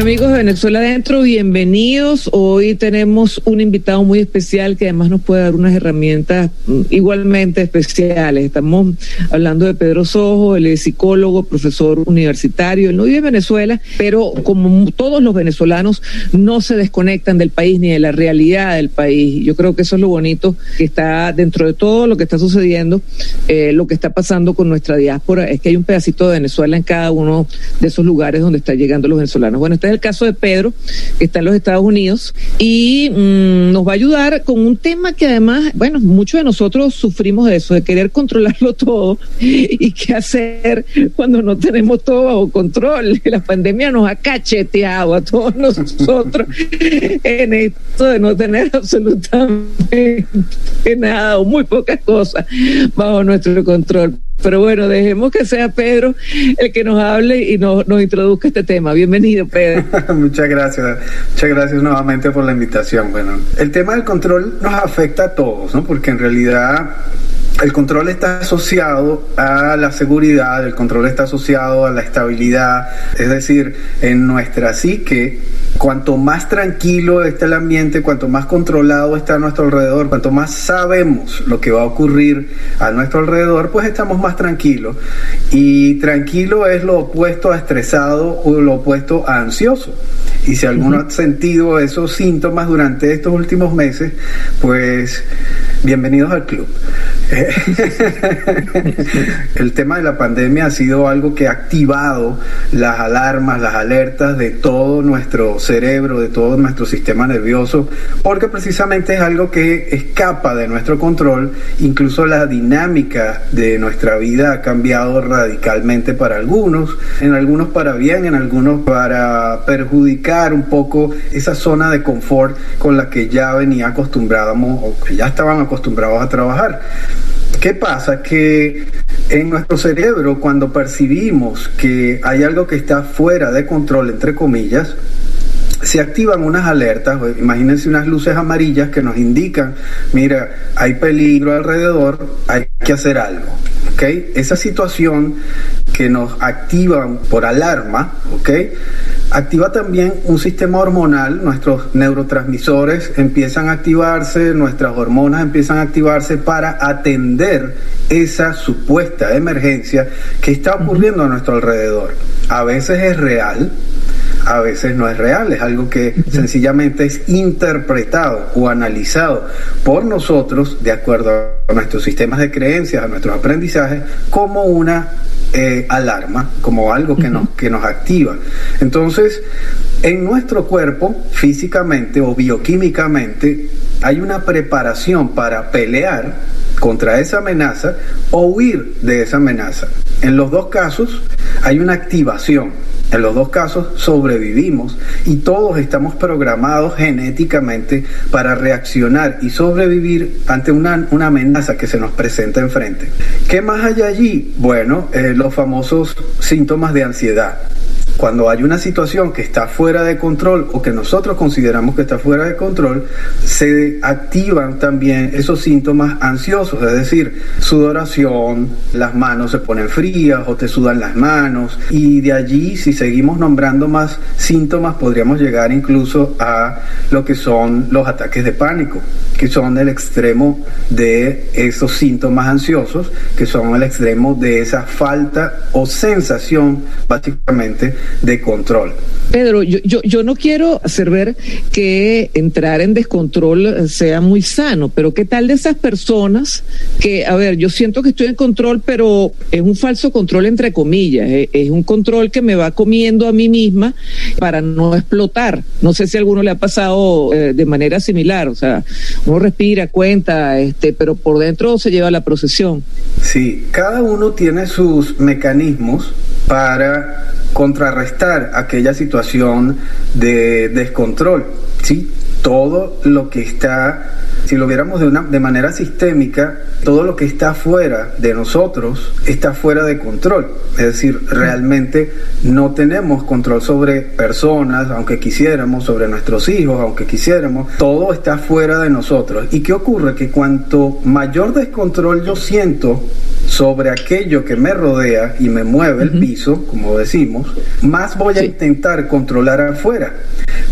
amigos de Venezuela Adentro, bienvenidos. Hoy tenemos un invitado muy especial que además nos puede dar unas herramientas mm, igualmente especiales. Estamos hablando de Pedro Sojo, él es psicólogo, profesor universitario, él no vive en Venezuela, pero como todos los venezolanos no se desconectan del país ni de la realidad del país. Yo creo que eso es lo bonito que está dentro de todo lo que está sucediendo, eh, lo que está pasando con nuestra diáspora, es que hay un pedacito de Venezuela en cada uno de esos lugares donde están llegando los venezolanos. Bueno, es el caso de Pedro, que está en los Estados Unidos, y mm, nos va a ayudar con un tema que además, bueno, muchos de nosotros sufrimos de eso, de querer controlarlo todo y qué hacer cuando no tenemos todo bajo control. La pandemia nos ha cacheteado a todos nosotros en esto de no tener absolutamente nada o muy pocas cosas bajo nuestro control. Pero bueno, dejemos que sea Pedro el que nos hable y nos, nos introduzca este tema. Bienvenido, Pedro. muchas gracias. Muchas gracias nuevamente por la invitación. Bueno, el tema del control nos afecta a todos, ¿no? Porque en realidad el control está asociado a la seguridad, el control está asociado a la estabilidad, es decir, en nuestra psique, cuanto más tranquilo está el ambiente, cuanto más controlado está a nuestro alrededor, cuanto más sabemos lo que va a ocurrir a nuestro alrededor, pues estamos más tranquilos. Y tranquilo es lo opuesto a estresado o lo opuesto a ansioso. Y si alguno ha sentido esos síntomas durante estos últimos meses, pues bienvenidos al club. el tema de la pandemia ha sido algo que ha activado las alarmas, las alertas de todo nuestro cerebro, de todo nuestro sistema nervioso, porque precisamente es algo que escapa de nuestro control, incluso la dinámica de nuestra vida ha cambiado radicalmente para algunos, en algunos para bien, en algunos para perjudicar un poco esa zona de confort con la que ya venía acostumbrábamos o que ya estaban acostumbrados a trabajar. ¿Qué pasa? Que en nuestro cerebro, cuando percibimos que hay algo que está fuera de control, entre comillas, se activan unas alertas, imagínense unas luces amarillas que nos indican, mira, hay peligro alrededor, hay que hacer algo. ¿okay? Esa situación que nos activan por alarma, ¿okay? activa también un sistema hormonal, nuestros neurotransmisores empiezan a activarse, nuestras hormonas empiezan a activarse para atender esa supuesta emergencia que está ocurriendo a nuestro alrededor. A veces es real, a veces no es real, es algo que sencillamente es interpretado o analizado por nosotros de acuerdo a nuestros sistemas de creencias, a nuestros aprendizajes, como una eh, alarma, como algo que nos, que nos activa. Entonces, en nuestro cuerpo, físicamente o bioquímicamente, hay una preparación para pelear contra esa amenaza o huir de esa amenaza. En los dos casos hay una activación en los dos casos sobrevivimos y todos estamos programados genéticamente para reaccionar y sobrevivir ante una, amenaza que se nos presenta enfrente. ¿Qué más hay allí? Bueno, eh, los famosos síntomas de ansiedad cuando hay una situación que está fuera de control o que nosotros consideramos que está fuera de control, se activan también esos síntomas ansiosos, es decir, sudoración, las manos se ponen frías o te sudan las manos y de allí si seguimos nombrando más síntomas podríamos llegar incluso a lo que son los ataques de pánico, que son el extremo de esos síntomas ansiosos, que son el extremo de esa falta o sensación básicamente de control. Pedro, yo, yo, yo no quiero hacer ver que entrar en descontrol sea muy sano, pero ¿qué tal de esas personas que, a ver, yo siento que estoy en control, pero es un falso control entre comillas, es, un control que me va comiendo a mí misma para no explotar. No sé si a alguno le ha pasado eh, de manera similar, o sea, uno respira, cuenta, este, pero por dentro se lleva la procesión. Sí, cada uno tiene sus mecanismos para contrarrestar aquella situación de descontrol. ¿sí? todo lo que está, si lo viéramos de, una, de manera sistémica, todo lo que está fuera de nosotros está fuera de control. Es decir, realmente no tenemos control sobre personas, aunque quisiéramos, sobre nuestros hijos, aunque quisiéramos, todo está fuera de nosotros. ¿Y qué ocurre? Que cuanto mayor descontrol yo siento sobre aquello que me rodea y me mueve el piso, como decimos, más voy a intentar controlar afuera.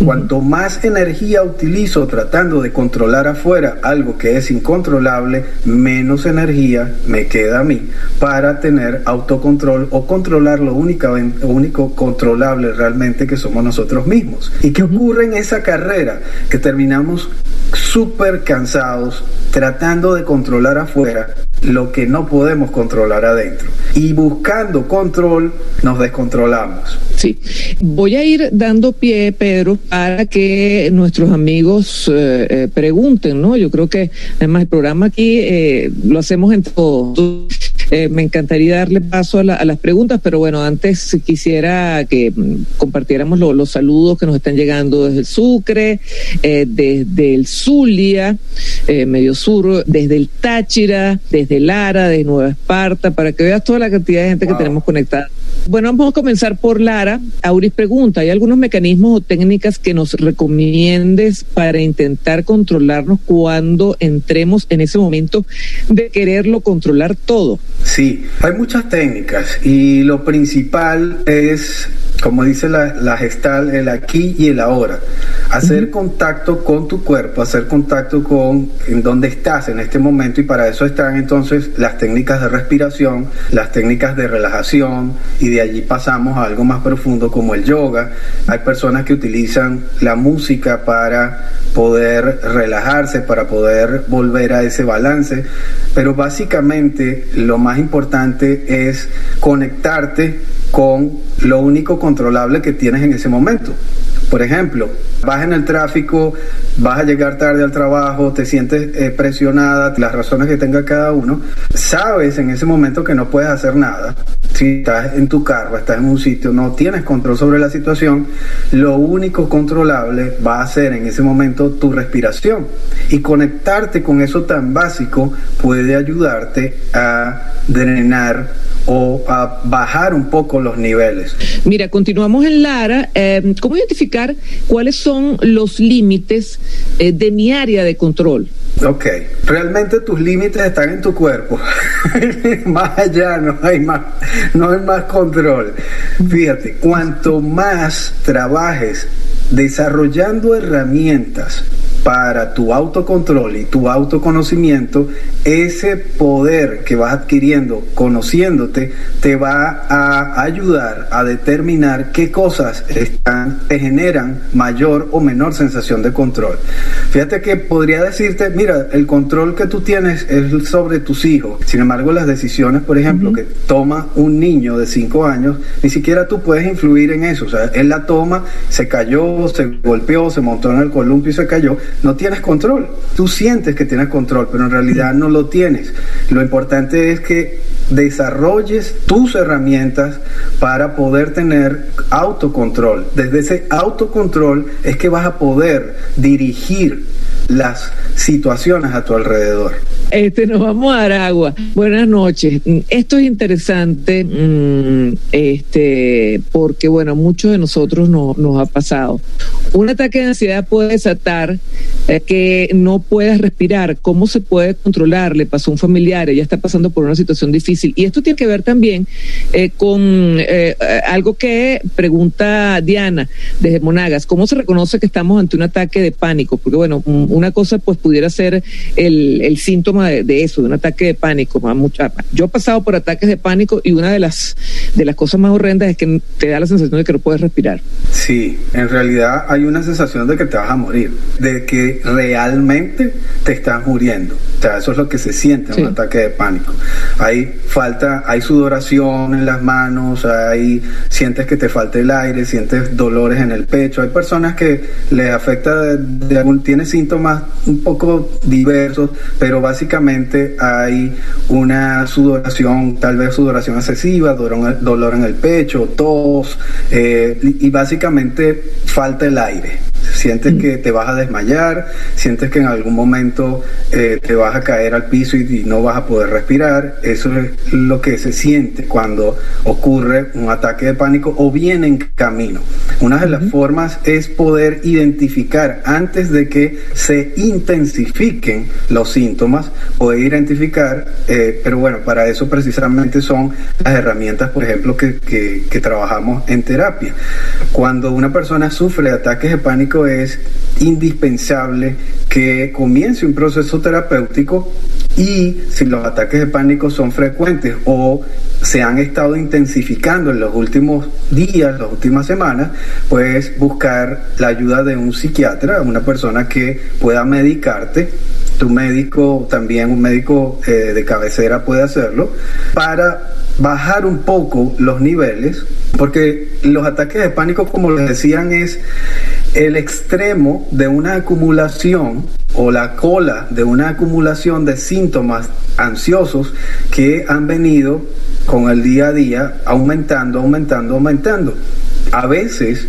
Cuanto más energía utilizo tratando de controlar afuera algo que es incontrolable, menos energía me queda a mí para tener autocontrol o controlar lo único, único controlable realmente que somos nosotros mismos. ¿Y qué ocurre en esa carrera? Que terminamos súper cansados tratando de controlar afuera lo que no podemos controlar adentro. Y buscando control, nos descontrolamos. Sí, voy a ir dando pie, Pedro, para que nuestros amigos eh, eh, pregunten, ¿no? Yo creo que además el programa aquí eh, lo hacemos en todo. Me encantaría darle paso a, las preguntas, pero bueno, antes quisiera que mm, compartiéramos los saludos que nos están llegando desde el Sucre, desde el Zulia, medio sur, desde el Táchira, desde Lara, de Nueva Esparta, para que veas toda la cantidad de gente que tenemos conectada. Bueno, vamos a comenzar por Lara. Auris pregunta, ¿hay algunos mecanismos o técnicas que nos recomiendes para intentar controlarnos cuando entremos en ese momento de quererlo controlar todo? Sí, hay muchas técnicas y lo principal es como dice la, la, gestal, el aquí y el ahora. Hacer contacto con tu cuerpo, hacer contacto con en dónde estás en este momento y para eso están entonces las técnicas de respiración, las técnicas de relajación y de allí pasamos a algo más profundo como el yoga. Hay personas que utilizan la música para poder relajarse, para poder volver a ese balance, pero básicamente lo más importante es conectarte con lo único controlable que tienes en ese momento. Por ejemplo, vas en el tráfico, vas a llegar tarde al trabajo, te sientes eh, presionada, las razones que tenga cada uno, sabes en ese momento que no puedes hacer nada. Si estás en tu carro, estás en un sitio, no tienes control sobre la situación, lo único controlable va a ser en ese momento tu respiración. Y conectarte con eso tan básico puede ayudarte a drenar o a bajar un poco los niveles. Mira, continuamos en Lara. Eh, ¿Cómo identificar cuáles son los límites eh, de mi área de control? Ok, realmente tus límites están en tu cuerpo. más allá no hay más, no hay más control. Fíjate, cuanto más trabajes desarrollando herramientas para tu autocontrol y tu autoconocimiento, ese poder que vas adquiriendo conociéndote te va a ayudar a determinar qué cosas están, te generan mayor o menor sensación de control. Fíjate que podría decirte, mira, el control que tú tienes es sobre tus hijos. Sin embargo, las decisiones, por ejemplo, que toma un niño de 5 años, ni siquiera tú puedes influir en eso. O sea, él la toma, se cayó, se golpeó, se montó en el columpio y se cayó no tienes control. Tú sientes que tienes control, pero en realidad no lo tienes. Lo importante es que desarrolles tus herramientas para poder tener autocontrol. Desde ese autocontrol es que vas a poder dirigir las situaciones a tu alrededor. Este, nos vamos a dar agua. Buenas noches. Esto es interesante, mm, este, porque bueno, muchos de nosotros no, nos ha pasado. Un ataque de ansiedad puede desatar eh, que no puedas respirar. ¿Cómo se puede controlar? Le pasó a un familiar, ella está pasando por una situación difícil. Y esto tiene que ver también eh, con eh, algo que pregunta Diana desde Monagas. ¿Cómo se reconoce que estamos ante un ataque de pánico? Porque bueno, una cosa pues pudiera ser el, el síntoma de, eso, de un ataque de pánico. Yo he pasado por ataques de pánico y una de las, de las cosas más horrendas es que te da la sensación de que no puedes respirar. Sí, en realidad hay una sensación de que te vas a morir, de que realmente te estás muriendo. O sea, eso es lo que se siente en un ataque de pánico. Hay falta, hay sudoración en las manos, hay sientes que te falta el aire, sientes dolores en el pecho. Hay personas que les afecta de, algún tiene síntomas un poco diversos, pero básicamente hay una sudoración, tal vez sudoración excesiva, dolor, dolor en el pecho, tos, eh, y básicamente falta el aire. Sientes que te vas a desmayar, sientes que en algún momento eh, te vas a caer al piso y, y, no vas a poder respirar. Eso es lo que se siente cuando ocurre un ataque de pánico o viene en camino. Una de las formas es poder identificar antes de que se intensifiquen los síntomas, poder identificar, eh, pero bueno, para eso precisamente son las herramientas, por ejemplo, que, que, que trabajamos en terapia. Cuando una persona sufre ataques de pánico es indispensable que comience un proceso terapéutico y si los ataques de pánico son frecuentes o se han estado intensificando en los últimos días, las últimas semanas, pues buscar la ayuda de un psiquiatra, una persona que pueda medicarte. Tu médico, también un médico eh, de cabecera puede hacerlo, para bajar un poco los niveles, porque los ataques de pánico, como les decían, es el extremo de una acumulación o la cola de una acumulación de síntomas ansiosos que han venido con el día a día aumentando, aumentando, aumentando. A veces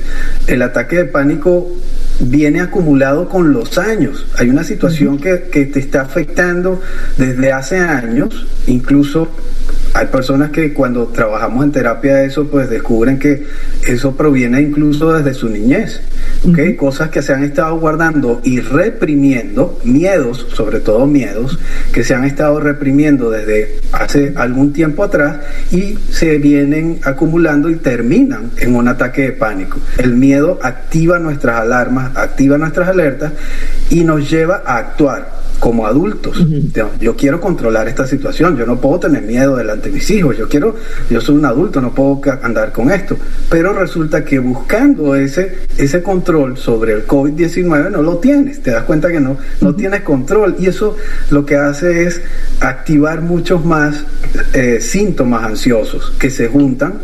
el ataque de pánico viene acumulado con los años. Hay una situación que, que te está afectando desde hace años, incluso hay personas que cuando trabajamos en terapia eso, pues descubren que eso proviene incluso desde su niñez. ¿okay? Cosas que se han estado guardando y reprimiendo, miedos, sobre todo miedos, que se han estado reprimiendo desde hace algún tiempo atrás y se vienen acumulando y terminan en un ataque de pánico. El miedo activa nuestras alarmas, activa nuestras alertas y nos lleva a actuar como adultos. Uh -huh. Yo quiero controlar esta situación, yo no puedo tener miedo delante de mis hijos, yo quiero, yo soy un adulto, no puedo andar con esto. Pero resulta que buscando ese, ese control sobre el COVID-19 no lo tienes, te das cuenta que no, no uh -huh. tienes control y eso lo que hace es activar muchos más eh, síntomas ansiosos que se juntan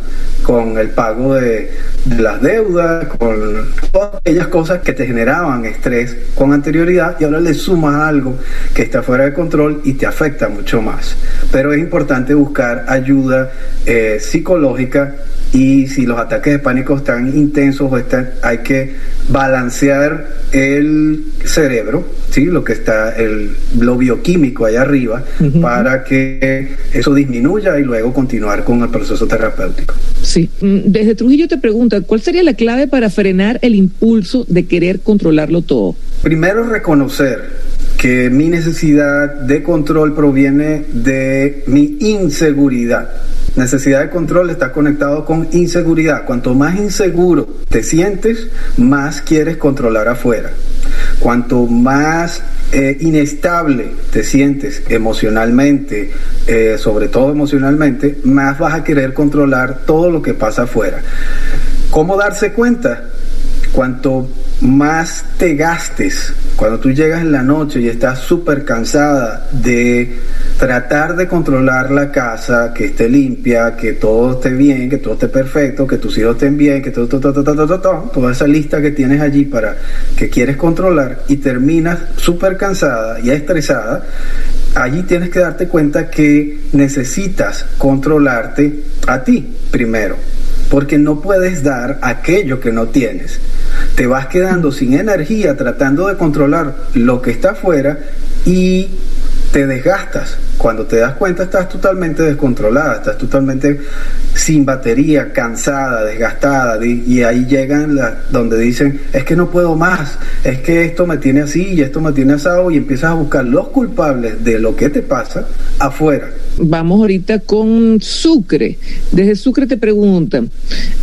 con el pago de, de, las deudas, con todas aquellas cosas que te generaban estrés con anterioridad y ahora le sumas algo que está fuera de control y te afecta mucho más. Pero es importante buscar ayuda eh, psicológica y si los ataques de pánico están intensos o están, hay que balancear el cerebro, ¿sí? lo que está, el, lo bioquímico allá arriba, uh -huh. para que eso disminuya y luego continuar con el proceso terapéutico. Sí, desde Trujillo te pregunta, ¿cuál sería la clave para frenar el impulso de querer controlarlo todo? Primero reconocer que mi necesidad de control proviene de mi inseguridad. Necesidad de control está conectado con inseguridad. Cuanto más inseguro te sientes, más quieres controlar afuera. Cuanto más eh, inestable te sientes emocionalmente, eh, sobre todo emocionalmente, más vas a querer controlar todo lo que pasa afuera. ¿Cómo darse cuenta? Cuanto más te gastes, cuando tú llegas en la noche y estás súper cansada de tratar de controlar la casa, que esté limpia, que todo esté bien, que todo esté perfecto, que tus hijos estén bien, que todo, todo, todo, todo, toda esa lista que tienes allí para que quieres controlar y terminas súper cansada y estresada, allí tienes que darte cuenta que necesitas controlarte a ti primero, porque no puedes dar aquello que no tienes te vas quedando sin energía tratando de controlar lo que está afuera y te desgastas. Cuando te das cuenta estás totalmente descontrolada, estás totalmente sin batería, cansada, desgastada, y ahí llegan la, donde dicen, es que no puedo más, es que esto me tiene así y esto me tiene asado, y empiezas a buscar los culpables de lo que te pasa afuera. Vamos ahorita con Sucre. Desde Sucre te preguntan,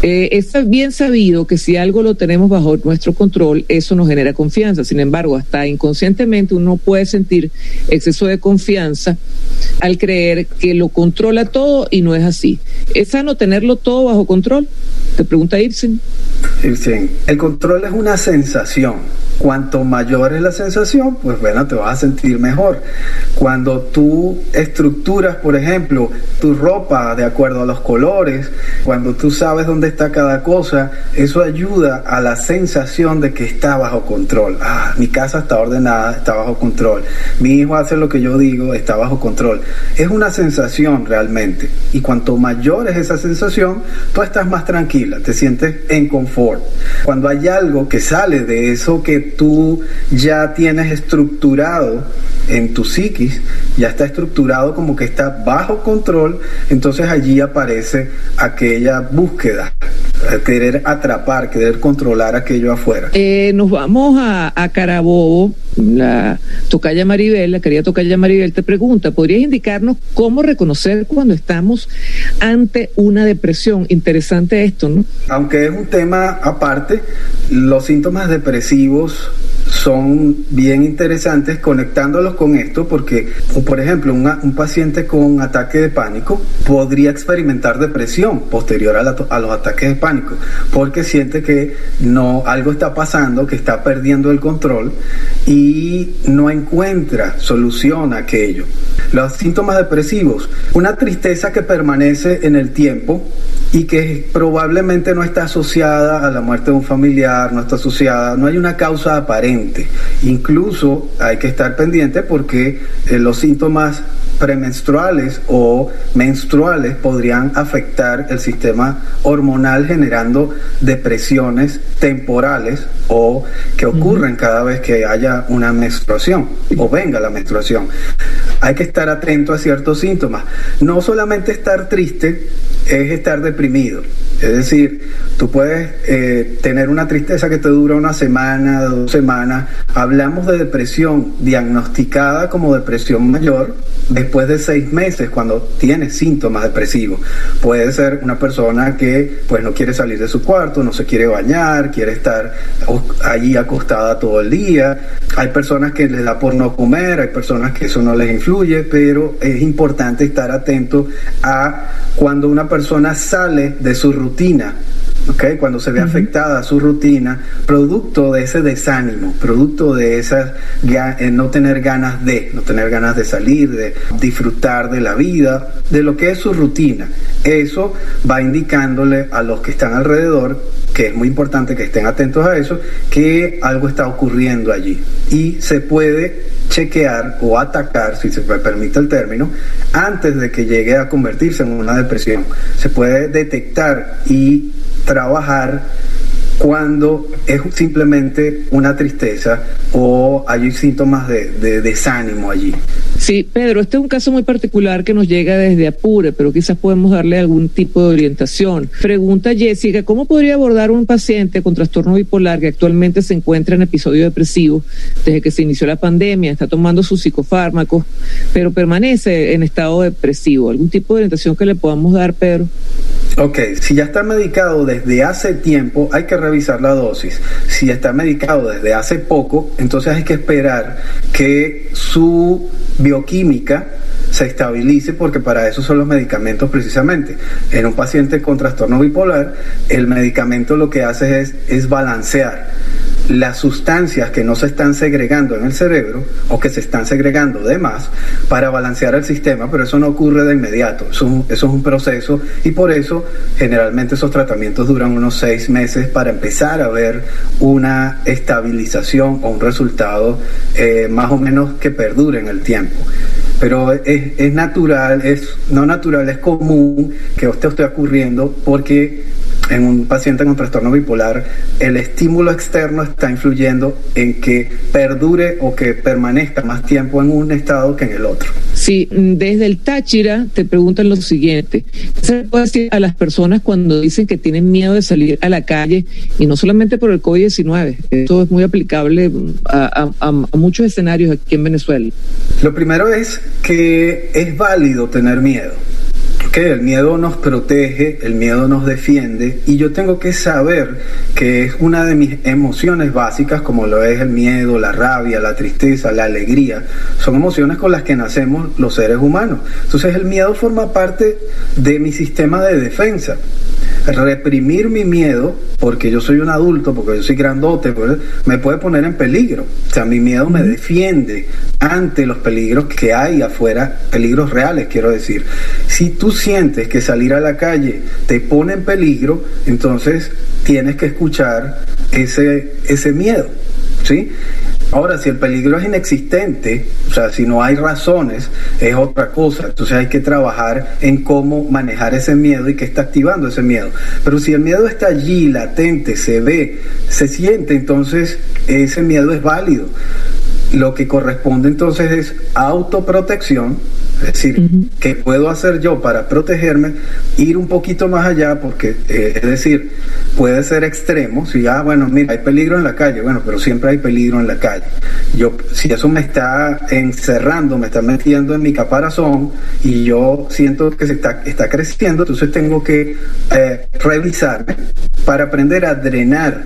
eh, es bien sabido que si algo lo tenemos bajo nuestro control, eso nos genera confianza. Sin embargo, hasta inconscientemente uno puede sentir exceso de confianza al creer que lo controla todo y no es así. ¿Es sano tenerlo todo bajo control? Te pregunta Ibsen. Ibsen, el control es una sensación Cuanto mayor es la sensación, pues bueno, te vas a sentir mejor. Cuando tú estructuras, por ejemplo, tu ropa de acuerdo a los colores, cuando tú sabes dónde está cada cosa, eso ayuda a la sensación de que está bajo control. Ah, mi casa está ordenada, está bajo control. Mi hijo hace lo que yo digo, está bajo control. Es una sensación realmente. Y cuanto mayor es esa sensación, tú estás más tranquila, te sientes en confort. Cuando hay algo que sale de eso que tú ya tienes estructurado en tu psiquis, ya está estructurado como que está bajo control, entonces allí aparece aquella búsqueda, querer atrapar, querer controlar aquello afuera. Eh, nos vamos a, a Carabobo. La tocaya Maribel, la querida tocaya Maribel, te pregunta, ¿podrías indicarnos cómo reconocer cuando estamos ante una depresión? Interesante esto, ¿no? Aunque es un tema aparte, los síntomas depresivos son bien interesantes conectándolos con esto porque, por ejemplo, una, un paciente con ataque de pánico podría experimentar depresión posterior a, la, a, los ataques de pánico porque siente que no algo está pasando, que está perdiendo el control y no encuentra solución a aquello. Los síntomas depresivos, una tristeza que permanece en el tiempo y que probablemente no está asociada a la muerte de un familiar, no está asociada, no hay una causa aparente. Incluso hay que estar pendiente porque eh, los síntomas premenstruales o menstruales podrían afectar el sistema hormonal generando depresiones temporales o que ocurren cada vez que haya una menstruación o venga la menstruación. Hay que estar atento a ciertos síntomas. No solamente estar triste es estar deprimido. Es decir, tú puedes eh, tener una tristeza que te dura una semana, dos semanas. Hablamos de depresión diagnosticada como depresión mayor después de seis meses cuando tienes síntomas depresivos. Puede ser una persona que pues no quiere salir de su cuarto, no se quiere bañar, quiere estar allí acostada todo el día. Hay personas que les da por no comer, hay personas que eso no les influye, pero es importante estar atento a cuando una persona sale de su rutina Okay, cuando se ve afectada su rutina, producto de ese desánimo, producto de esas eh, no tener ganas de, no tener ganas de salir, de disfrutar de la vida, de lo que es su rutina. Eso va indicándole a los que están alrededor, que es muy importante que estén atentos a eso, que algo está ocurriendo allí. Y se puede chequear o atacar, si se me permite el término, antes de que llegue a convertirse en una depresión. Se puede detectar y trabajar cuando es simplemente una tristeza o hay síntomas de, de, desánimo allí. Sí, Pedro, este es un caso muy particular que nos llega desde Apure, pero quizás podemos darle algún tipo de orientación. Pregunta Jessica, ¿cómo podría abordar un paciente con trastorno bipolar que actualmente se encuentra en episodio depresivo desde que se inició la pandemia, está tomando sus psicofármacos, pero permanece en estado depresivo? ¿Algún tipo de orientación que le podamos dar, Pedro? Ok, si ya está medicado desde hace tiempo, hay que revisar la dosis. Si está medicado desde hace poco, entonces hay que esperar que su bioquímica se estabilice porque para eso son los medicamentos precisamente. En un paciente con trastorno bipolar, el medicamento lo que hace es, es balancear las sustancias que no se están segregando en el cerebro o que se están segregando de más para balancear el sistema, pero eso no ocurre de inmediato, eso, es un proceso y por eso generalmente esos tratamientos duran unos seis meses para empezar a ver una estabilización o un resultado eh, más o menos que perdure en el tiempo. Pero es, es, natural, es no natural, es común que esto esté ocurriendo porque en un paciente con trastorno bipolar, el estímulo externo está influyendo en que perdure o que permanezca más tiempo en un estado que en el otro. Sí, desde el Táchira te preguntan lo siguiente. ¿Qué se puede decir a las personas cuando dicen que tienen miedo de salir a la calle y no solamente por el COVID-19? Esto es muy aplicable a, a, a muchos escenarios aquí en Venezuela. Lo primero es que es válido tener miedo. El miedo nos protege, el miedo nos defiende y yo tengo que saber que es una de mis emociones básicas como lo es el miedo, la rabia, la tristeza, la alegría. Son emociones con las que nacemos los seres humanos. Entonces el miedo forma parte de mi sistema de defensa reprimir mi miedo, porque yo soy un adulto, porque yo soy grandote, pues, me puede poner en peligro. O sea, mi miedo me defiende ante los peligros que hay afuera, peligros reales, quiero decir. Si tú sientes que salir a la calle te pone en peligro, entonces tienes que escuchar ese, ese miedo. ¿Sí? Ahora, si el peligro es inexistente, o sea, si no hay razones, es otra cosa. Entonces hay que trabajar en cómo manejar ese miedo y qué está activando ese miedo. Pero si el miedo está allí, latente, se ve, se siente, entonces ese miedo es válido. Lo que corresponde entonces es autoprotección, es decir, ¿qué puedo hacer yo para protegerme? Ir un poquito más allá, porque, eh, es decir, puede ser extremo. Si, ah, bueno, mira, hay peligro en la calle, bueno, pero siempre hay peligro en la calle. Yo, si eso me está encerrando, me está metiendo en mi caparazón y yo siento que se está, está creciendo, entonces tengo que eh, revisarme para aprender a drenar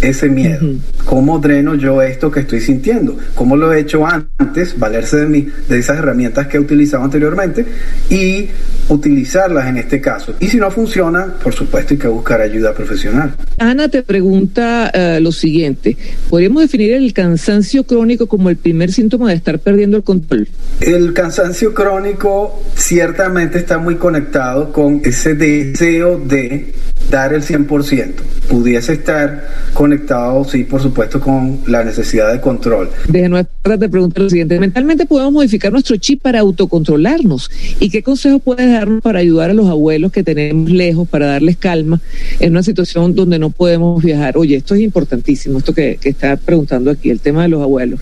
ese miedo. ¿Cómo dreno yo esto que estoy sintiendo? ¿Cómo lo he hecho antes? Valerse de, mí, de esas herramientas que he utilizado anteriormente y utilizarlas en este caso. Y si no funciona, por supuesto hay que buscar ayuda profesional. Ana te pregunta uh, lo siguiente, ¿podríamos definir el cansancio crónico como el primer síntoma de estar perdiendo el control? El cansancio crónico ciertamente está muy conectado con ese deseo de dar el 100%. Pudiese estar conectado, sí, por supuesto, con la necesidad de control. Desde nuestra te pregunta lo siguiente, mentalmente podemos modificar nuestro chip para autocontrolarnos. ¿Y qué consejos puedes darnos para ayudar a los abuelos que tenemos lejos, para darles calma en una situación donde no podemos viajar? Oye, esto es importantísimo, esto que, que está preguntando aquí, el tema de los abuelos.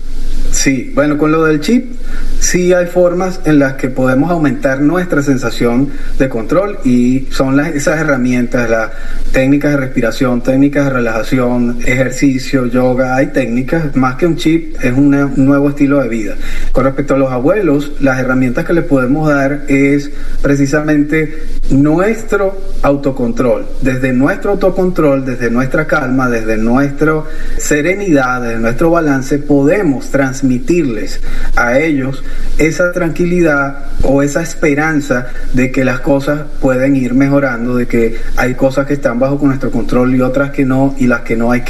Sí, bueno, con lo del chip, sí hay formas en las que podemos aumentar nuestra sensación de control y son las, esas herramientas, las técnicas de respiración, técnicas de relajación, ejercicio, yoga, hay técnicas, más que un chip, es un nuevo estilo de vida. Con respecto a los abuelos, las herramientas que les podemos dar es precisamente nuestro autocontrol. Desde nuestro autocontrol, desde nuestra calma, desde nuestra serenidad, desde nuestro balance, podemos transmitirles a ellos esa tranquilidad o esa esperanza de que las cosas pueden ir mejorando, de que hay cosas que están bajo nuestro control y otras que no, y las que no hay que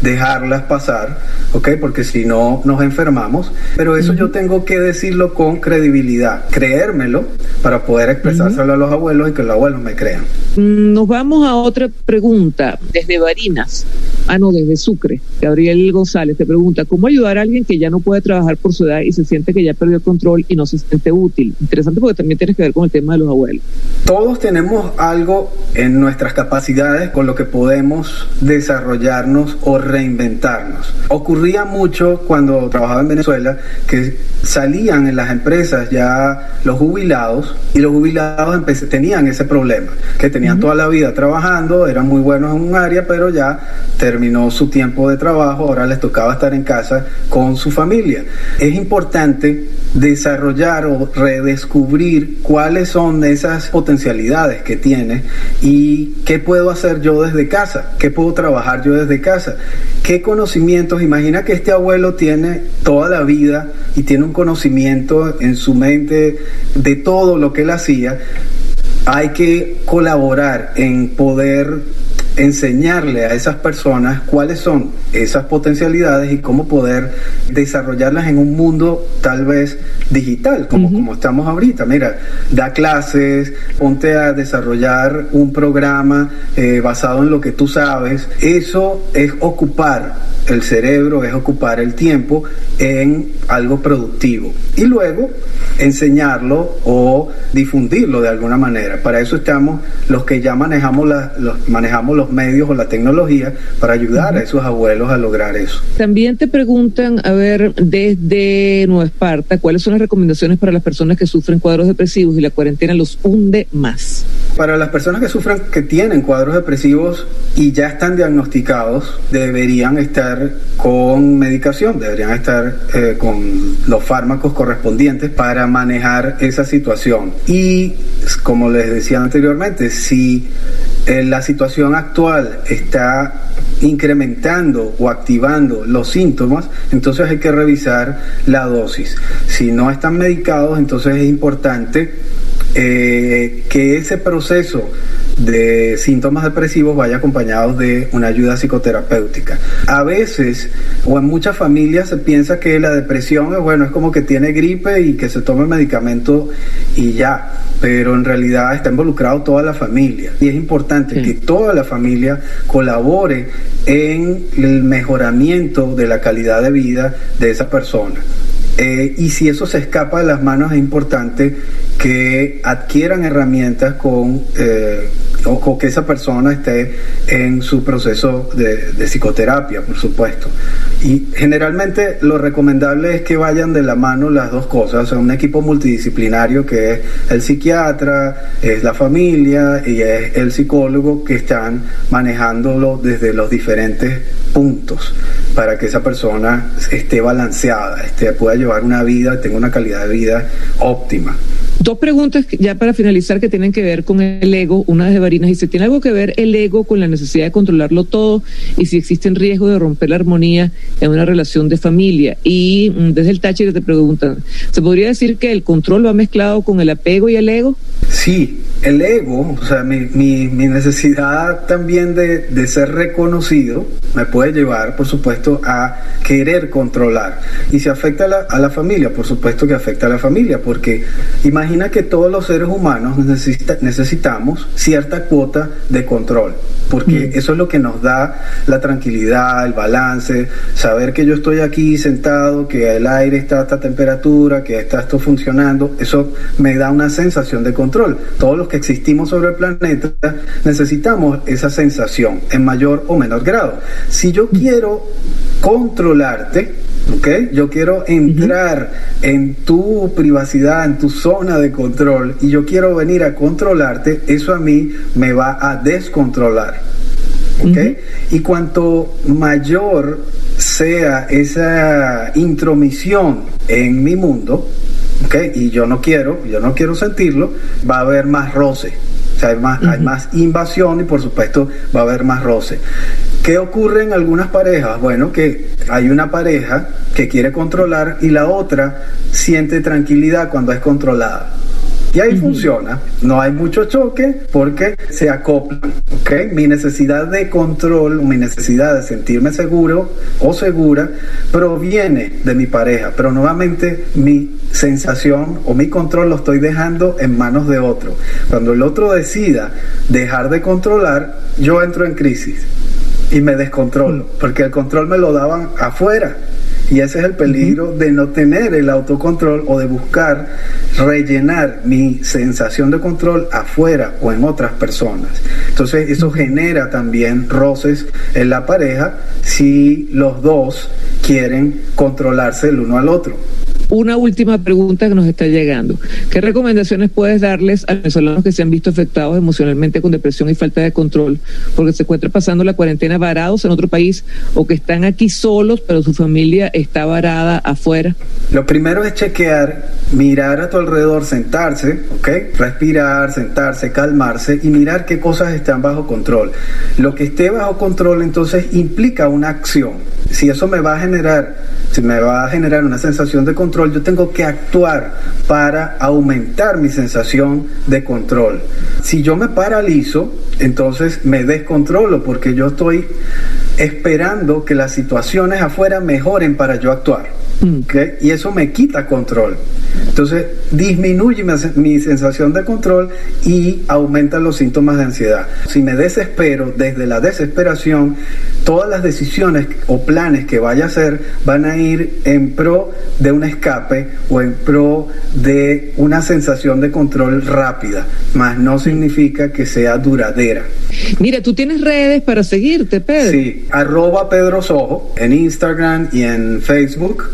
dejarlas pasar, ¿ok? Porque si no nos enfermamos. Pero eso yo tengo que decirlo con credibilidad, creérmelo para poder expresárselo a los abuelos y que los abuelos me crean. Nos vamos a otra pregunta desde Barinas. Ah, no, desde Sucre. Gabriel González te pregunta, ¿cómo ayudar a alguien que ya no puede trabajar por su edad y se siente que ya perdió el control y no se siente útil? Interesante porque también tiene que ver con el tema de los abuelos. Todos tenemos algo en nuestras capacidades con lo que podemos desarrollarnos o reinventarnos. Ocurría mucho cuando trabajaba en Venezuela que salían en las empresas ya los jubilados y los jubilados tenían ese problema, que tenían toda la vida trabajando, eran muy buenos en un área, pero ya terminó su tiempo de trabajo, ahora les tocaba estar en casa con su familia. Es importante desarrollar o redescubrir cuáles son esas potencialidades que tiene y qué puedo hacer yo desde casa, qué puedo trabajar yo desde casa, qué conocimientos, imagina que este abuelo tiene toda la vida y tiene un conocimiento en su mente de todo lo que él hacía, hay que colaborar en poder enseñarle a esas personas cuáles son esas potencialidades y cómo poder desarrollarlas en un mundo tal vez digital, como, como estamos ahorita. Mira, da clases, ponte a desarrollar un programa eh, basado en lo que tú sabes. Eso es ocupar el cerebro, es ocupar el tiempo en algo productivo. Y luego enseñarlo o difundirlo de alguna manera. Para eso estamos los que ya manejamos, la, los, manejamos los medios o la tecnología para ayudar a esos abuelos a lograr eso. También te preguntan, a ver, desde Nueva Esparta, ¿cuáles son las recomendaciones para las personas que sufren cuadros depresivos y la cuarentena los hunde más? Para las personas que sufren, que tienen cuadros depresivos y ya están diagnosticados, deberían estar con medicación, deberían estar eh, con los fármacos correspondientes para manejar esa situación. Y como les decía anteriormente, si eh, la situación actual está incrementando o activando los síntomas, entonces hay que revisar la dosis. Si no están medicados, entonces es importante eh, que ese proceso de síntomas depresivos vaya acompañado de una ayuda psicoterapéutica. A veces o en muchas familias se piensa que la depresión es bueno, es como que tiene gripe y que se tome medicamento y ya, pero en realidad está involucrado toda la familia y es importante que toda la familia colabore en el mejoramiento de la calidad de vida de esa persona. Eh, y si eso se escapa de las manos es importante que adquieran herramientas con eh, o, que esa persona esté en su proceso de, psicoterapia, por supuesto. Y generalmente lo recomendable es que vayan de la mano las dos cosas, o sea, un equipo multidisciplinario que es el psiquiatra, es la familia y es el psicólogo que están manejándolo desde los diferentes puntos para que esa persona esté balanceada, esté, pueda llevar una vida, tenga una calidad de vida óptima. Dos preguntas ya para finalizar que tienen que ver con el ego. Una de Varinas dice, ¿tiene algo que ver el ego con la necesidad de controlarlo todo y si existe riesgo de romper la armonía en una relación de familia? Y mm, desde el Táchira te preguntan, ¿se podría decir que el control va mezclado con el apego y el ego? Sí, el ego, o sea, mi, mi, necesidad también de, de, ser reconocido me puede llevar, por supuesto, a querer controlar. Y si afecta a la, a la familia, por supuesto que afecta a la familia, porque imagina que todos los seres humanos necesita, necesitamos cierta cuota de control, porque mm. eso es lo que nos da la tranquilidad, el balance, saber que yo estoy aquí sentado, que el aire está a esta temperatura, que está esto funcionando, eso me da una sensación de control. Todos los que existimos sobre el planeta, necesitamos esa sensación en mayor o menor grado. Si yo quiero controlarte, ¿ok? Yo quiero entrar en tu privacidad, en tu zona de control, y yo quiero venir a controlarte, eso a mí me va a descontrolar. ¿ok? Y cuanto mayor sea esa intromisión en mi mundo, y yo no quiero, yo no quiero sentirlo, va a haber más roce. O sea, hay más, hay más invasión y por supuesto va a haber más roce. ¿Qué ocurre en algunas parejas? Bueno, que hay una pareja que quiere controlar y la otra siente tranquilidad cuando es controlada. Y ahí funciona, no hay mucho choque porque se acoplan, ¿ok? Mi necesidad de control, mi necesidad de sentirme seguro o segura proviene de mi pareja, pero nuevamente mi sensación o mi control lo estoy dejando en manos de otro. Cuando el otro decida dejar de controlar, yo entro en crisis y me descontrolo, porque el control me lo daban afuera y ese es el peligro de no tener el autocontrol o de buscar rellenar mi sensación de control afuera o en otras personas. Entonces eso genera también roces en la pareja si los dos quieren controlarse el uno al otro. Una última pregunta que nos está llegando. ¿Qué recomendaciones puedes darles a los venezolanos que se han visto afectados emocionalmente con depresión y falta de control porque se encuentran pasando la cuarentena varados en otro país o que están aquí solos pero su familia está varada afuera? Lo primero es chequear, mirar a tu alrededor, sentarse, ¿ok? Respirar, sentarse, calmarse y mirar qué cosas están bajo control. Lo que esté bajo control entonces implica una acción. Si eso me va a generar, si me va a generar una sensación de control, yo tengo que actuar para aumentar mi sensación de control. Si yo me paralizo, entonces me descontrolo porque yo estoy esperando que las situaciones afuera mejoren para yo actuar. Y eso me quita control. Entonces disminuye mi, sensación de control y aumenta los síntomas de ansiedad. Si me desespero, desde la desesperación, todas las decisiones o planes que vaya a hacer van a ir en pro de un escape o en pro de una sensación de control rápida, más no significa que sea duradera. Mira, tú tienes redes para seguirte, Pedro. Sí, arroba Pedro Sojo en Instagram y en Facebook.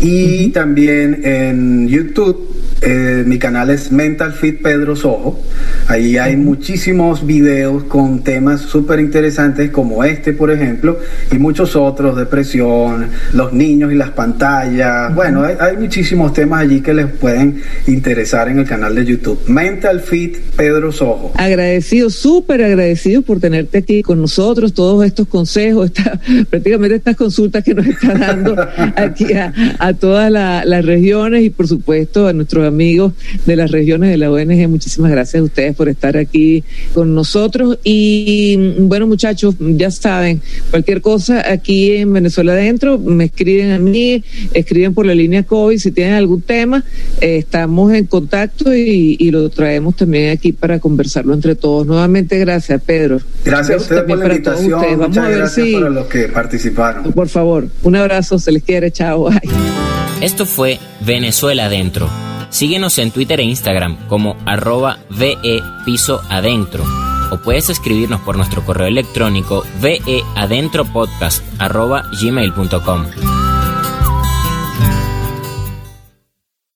Y también en YouTube, eh, mi canal es Mental Fit Pedro Sojo. Ahí hay muchísimos videos con temas súper interesantes como este, por ejemplo, y muchos otros, depresión, los niños y las pantallas. Bueno, hay, hay muchísimos temas allí que les pueden interesar en el canal de YouTube. Mental Fit Pedro Sojo. Agradecido, súper agradecido por tenerte aquí con nosotros, todos estos consejos, esta, prácticamente estas consultas que nos está dando aquí a, a todas la- las regiones y por supuesto a nuestros amigos de las regiones de la ONG. Muchísimas gracias a ustedes por estar aquí con nosotros. Y bueno, muchachos, ya saben, cualquier cosa aquí en Venezuela Adentro, me escriben a mí, escriben por la línea COVID si tienen algún tema, eh, estamos en contacto y, y lo traemos también aquí para conversarlo entre todos. Nuevamente, gracias, Pedro. Gracias a ustedes por también la invitación. ustedes. Vamos Muchas a ver gracias si, para los que participaron. por favor, un abrazo, se les quiere, chao. Bye. Esto fue Venezuela Adentro. Síguenos en Twitter e Instagram como arroba VE Piso Adentro. O puedes escribirnos por nuestro correo electrónico veadentropodcast arroba gmail.com.